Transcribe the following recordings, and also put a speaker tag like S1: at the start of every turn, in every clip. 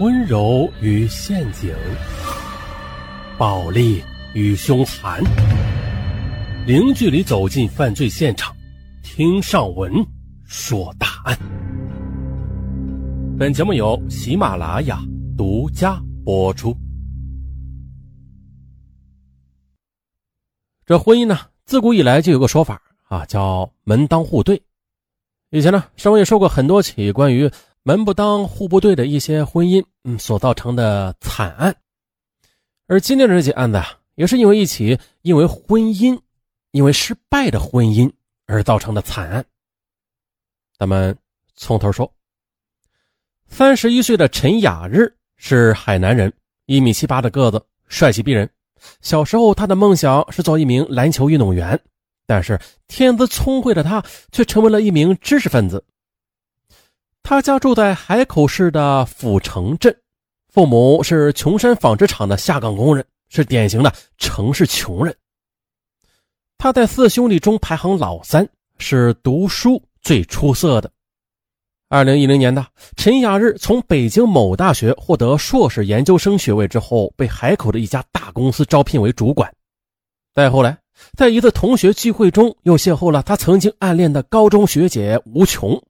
S1: 温柔与陷阱，暴力与凶残，零距离走进犯罪现场，听上文说大案。本节目由喜马拉雅独家播出。这婚姻呢，自古以来就有个说法啊，叫门当户对。以前呢，上文也说过很多起关于门不当户不对的一些婚姻，嗯，所造成的惨案。而今天的这起案子啊，也是因为一起因为婚姻，因为失败的婚姻而造成的惨案。咱们从头说。三十一岁的陈雅日是海南人，一米七八的个子，帅气逼人。小时候，他的梦想是做一名篮球运动员。但是天资聪慧的他却成为了一名知识分子。他家住在海口市的府城镇，父母是琼山纺织厂的下岗工人，是典型的城市穷人。他在四兄弟中排行老三，是读书最出色的。二零一零年的陈雅日从北京某大学获得硕士研究生学位之后，被海口的一家大公司招聘为主管。再后来。在一次同学聚会中，又邂逅了他曾经暗恋的高中学姐吴琼。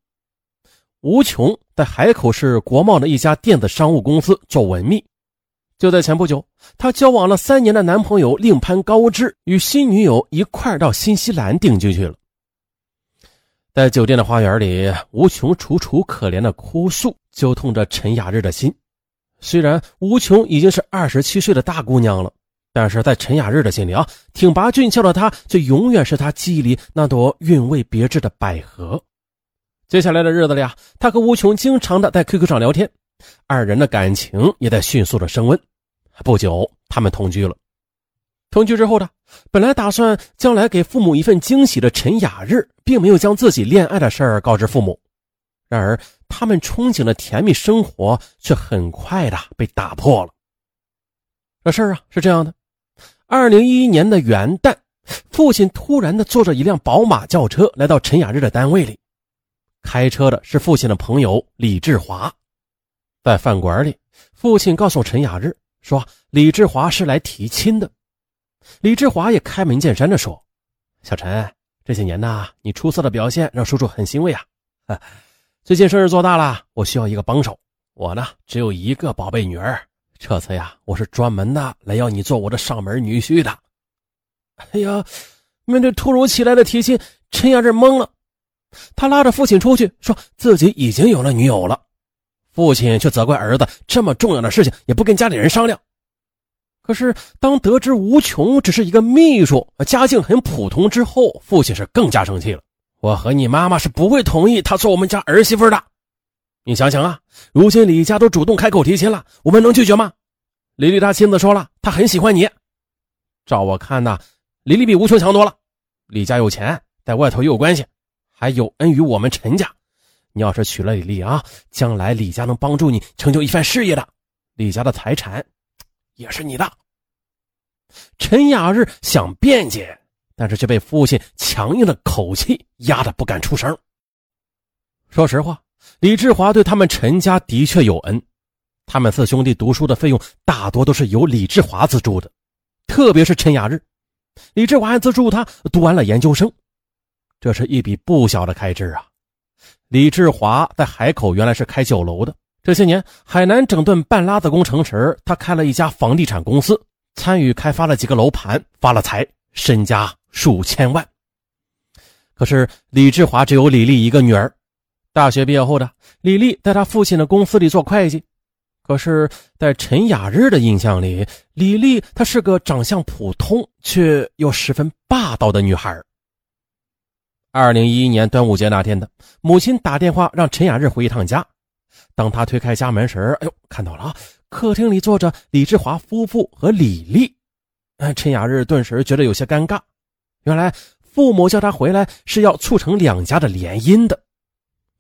S1: 吴琼在海口市国贸的一家电子商务公司做文秘。就在前不久，他交往了三年的男朋友令潘高志与新女友一块到新西兰定居去了。在酒店的花园里，吴琼楚楚可怜的哭诉，揪痛着陈雅日的心。虽然吴琼已经是二十七岁的大姑娘了。但是在陈雅日的心里啊，挺拔俊俏的她，却永远是他记忆里那朵韵味别致的百合。接下来的日子里啊，他和吴琼经常的在 QQ 上聊天，二人的感情也在迅速的升温。不久，他们同居了。同居之后呢，本来打算将来给父母一份惊喜的陈雅日，并没有将自己恋爱的事儿告知父母。然而，他们憧憬的甜蜜生活却很快的被打破了。这事儿啊，是这样的。二零一一年的元旦，父亲突然的坐着一辆宝马轿车来到陈雅日的单位里，开车的是父亲的朋友李志华。在饭馆里，父亲告诉陈雅日说：“李志华是来提亲的。”李志华也开门见山的说：“小陈，这些年呐，你出色的表现让叔叔很欣慰啊。最近生日做大了，我需要一个帮手。我呢，只有一个宝贝女儿。”这次呀，我是专门的来要你做我的上门女婿的。哎呀，面对突如其来的提亲，陈雅日懵了。他拉着父亲出去，说自己已经有了女友了。父亲却责怪儿子，这么重要的事情也不跟家里人商量。可是当得知吴琼只是一个秘书，家境很普通之后，父亲是更加生气了。我和你妈妈是不会同意她做我们家儿媳妇的。你想想啊，如今李家都主动开口提亲了，我们能拒绝吗？李丽她亲自说了，她很喜欢你。照我看呐，李丽比吴琼强多了。李家有钱，在外头也有关系，还有恩于我们陈家。你要是娶了李丽啊，将来李家能帮助你成就一番事业的。李家的财产也是你的。陈雅日想辩解，但是却被父亲强硬的口气压得不敢出声。说实话。李志华对他们陈家的确有恩，他们四兄弟读书的费用大多都是由李志华资助的，特别是陈雅日，李志华还资助他读完了研究生，这是一笔不小的开支啊。李志华在海口原来是开酒楼的，这些年海南整顿半拉子工程时，他开了一家房地产公司，参与开发了几个楼盘，发了财，身家数千万。可是李志华只有李丽一个女儿。大学毕业后的李丽在他父亲的公司里做会计，可是，在陈雅日的印象里，李丽她是个长相普通却又十分霸道的女孩。二零一一年端午节那天的，母亲打电话让陈雅日回一趟家。当他推开家门时，哎呦，看到了啊，客厅里坐着李志华夫妇和李丽。陈雅日顿时觉得有些尴尬，原来父母叫他回来是要促成两家的联姻的。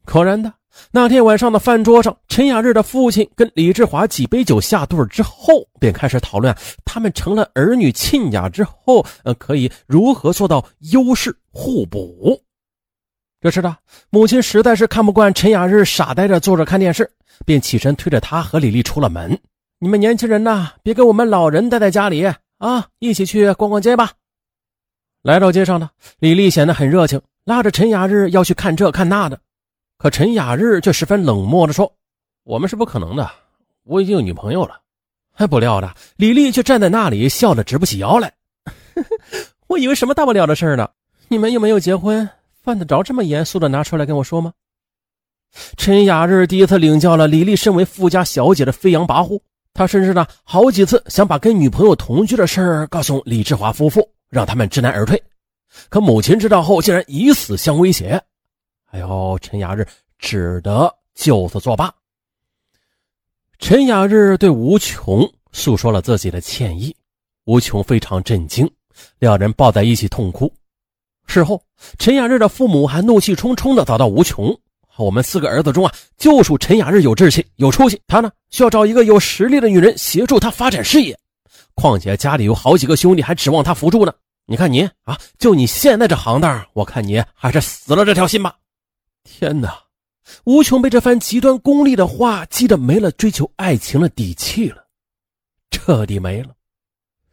S1: 果然的，那天晚上的饭桌上，陈雅日的父亲跟李志华几杯酒下肚之后，便开始讨论他们成了儿女亲家之后，呃，可以如何做到优势互补。这时的母亲实在是看不惯陈雅日傻呆着坐着看电视，便起身推着他和李丽出了门。你们年轻人呐，别跟我们老人待在家里啊，一起去逛逛街吧。来到街上呢，李丽显得很热情，拉着陈雅日要去看这看那的。可陈雅日却十分冷漠地说：“我们是不可能的，我已经有女朋友了。”还不料的，李丽却站在那里笑得直不起腰来。我以为什么大不了的事呢？你们又没有结婚。犯得着这么严肃的拿出来跟我说吗？陈雅日第一次领教了李丽身为富家小姐的飞扬跋扈，他甚至呢好几次想把跟女朋友同居的事儿告诉李志华夫妇，让他们知难而退。可母亲知道后，竟然以死相威胁。哎呦，陈雅日只得就此作罢。陈雅日对吴琼诉说了自己的歉意，吴琼非常震惊，两人抱在一起痛哭。事后，陈雅日的父母还怒气冲冲地找到吴琼：“我们四个儿子中啊，就属陈雅日有志气、有出息。他呢，需要找一个有实力的女人协助他发展事业。况且家里有好几个兄弟还指望他扶助呢。你看你啊，就你现在这行当，我看你还是死了这条心吧。”天哪！吴琼被这番极端功利的话激得没了追求爱情的底气了，彻底没了。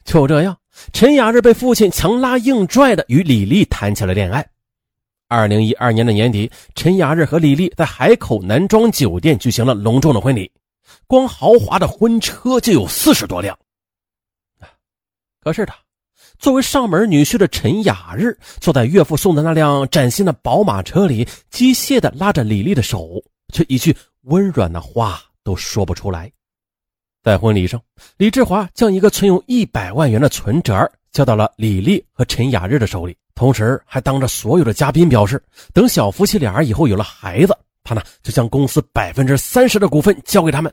S1: 就这样。陈雅日被父亲强拉硬拽的与李丽谈起了恋爱。二零一二年的年底，陈雅日和李丽在海口南庄酒店举行了隆重的婚礼，光豪华的婚车就有四十多辆。可是他作为上门女婿的陈雅日，坐在岳父送的那辆崭新的宝马车里，机械的拉着李丽的手，却一句温软的话都说不出来。在婚礼上，李志华将一个存有一百万元的存折交到了李丽和陈雅日的手里，同时还当着所有的嘉宾表示，等小夫妻俩以后有了孩子，他呢就将公司百分之三十的股份交给他们。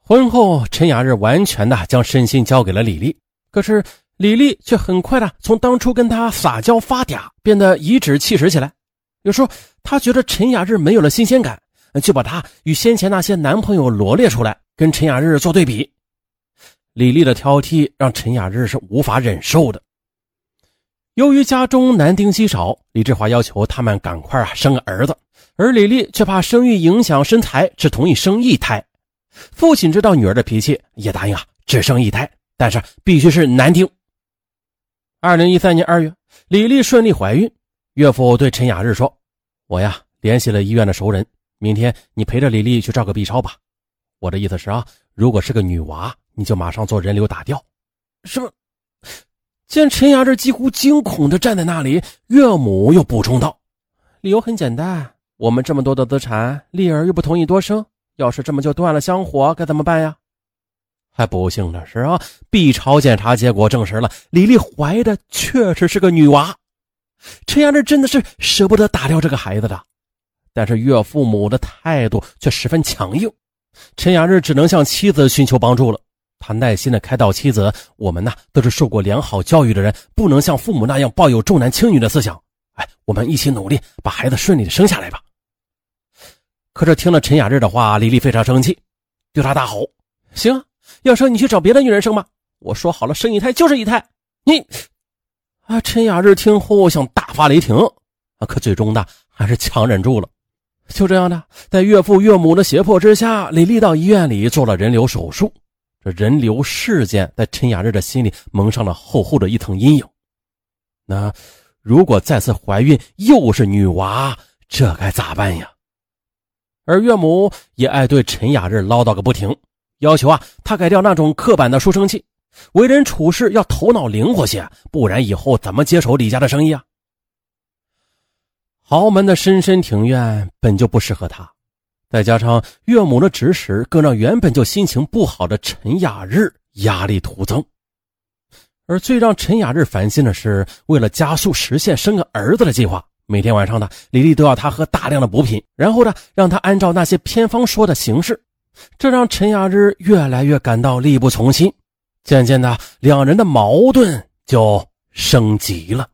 S1: 婚后，陈雅日完全的将身心交给了李丽，可是李丽却很快的从当初跟他撒娇发嗲，变得颐指气使起来。有时候，她觉得陈雅日没有了新鲜感，就把他与先前那些男朋友罗列出来。跟陈雅日做对比，李丽的挑剔让陈雅日是无法忍受的。由于家中男丁稀少，李志华要求他们赶快啊生个儿子，而李丽却怕生育影响身材，只同意生一胎。父亲知道女儿的脾气，也答应啊只生一胎，但是必须是男丁。二零一三年二月，李丽顺利怀孕，岳父对陈雅日说：“我呀联系了医院的熟人，明天你陪着李丽去照个 B 超吧。”我的意思是啊，如果是个女娃，你就马上做人流打掉。什么？见陈雅这几乎惊恐的站在那里，岳母又补充道：“理由很简单，我们这么多的资产，丽儿又不同意多生，要是这么就断了香火，该怎么办呀？”还不幸的是啊，B 超检查结果证实了李丽怀的确实是个女娃。陈雅这真的是舍不得打掉这个孩子的，但是岳父母的态度却十分强硬。陈雅日只能向妻子寻求帮助了。他耐心的开导妻子：“我们呢都是受过良好教育的人，不能像父母那样抱有重男轻女的思想。哎，我们一起努力，把孩子顺利的生下来吧。”可是听了陈雅日的话，李丽非常生气，对他大吼：“行，要生你去找别的女人生吧！我说好了，生一胎就是一胎。你……”啊！陈雅日听后想大发雷霆，啊，可最终呢还是强忍住了。就这样的，在岳父岳母的胁迫之下，李丽到医院里做了人流手术。这人流事件在陈雅日的心里蒙上了厚厚的一层阴影。那如果再次怀孕又是女娃，这该咋办呀？而岳母也爱对陈雅日唠叨个不停，要求啊他改掉那种刻板的书生气，为人处事要头脑灵活些，不然以后怎么接手李家的生意啊？豪门的深深庭院本就不适合他，再加上岳母的指使，更让原本就心情不好的陈雅日压力徒增。而最让陈雅日烦心的是，为了加速实现生个儿子的计划，每天晚上呢，李丽都要他喝大量的补品，然后呢，让他按照那些偏方说的形式，这让陈雅日越来越感到力不从心。渐渐的，两人的矛盾就升级了。